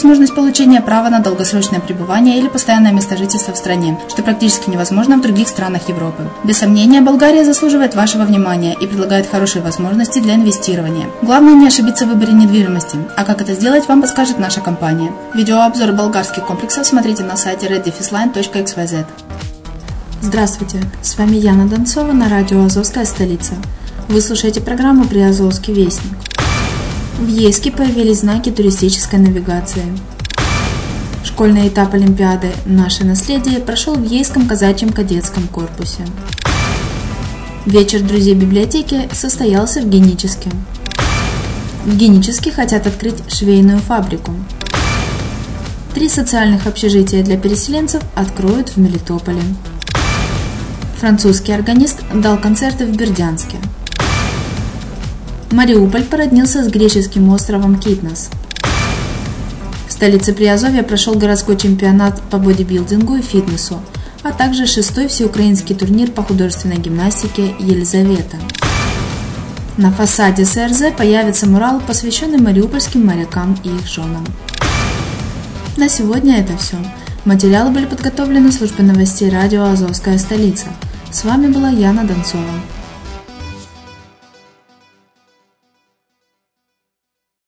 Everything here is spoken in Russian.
возможность получения права на долгосрочное пребывание или постоянное место жительства в стране, что практически невозможно в других странах Европы. Без сомнения, Болгария заслуживает вашего внимания и предлагает хорошие возможности для инвестирования. Главное не ошибиться в выборе недвижимости, а как это сделать, вам подскажет наша компания. Видеообзор болгарских комплексов смотрите на сайте reddefisline.xyz. Здравствуйте, с вами Яна Донцова на радио «Азовская столица». Вы слушаете программу «Приазовский вестник». В Ейске появились знаки туристической навигации. Школьный этап Олимпиады «Наше наследие» прошел в Ейском казачьем кадетском корпусе. Вечер друзей библиотеки состоялся в Геническе. В Геническе хотят открыть швейную фабрику. Три социальных общежития для переселенцев откроют в Мелитополе. Французский органист дал концерты в Бердянске. Мариуполь породнился с греческим островом Китнос. В столице Приазовья прошел городской чемпионат по бодибилдингу и фитнесу, а также шестой всеукраинский турнир по художественной гимнастике «Елизавета». На фасаде СРЗ появится мурал, посвященный мариупольским морякам и их женам. На сегодня это все. Материалы были подготовлены службой новостей радио «Азовская столица». С вами была Яна Донцова.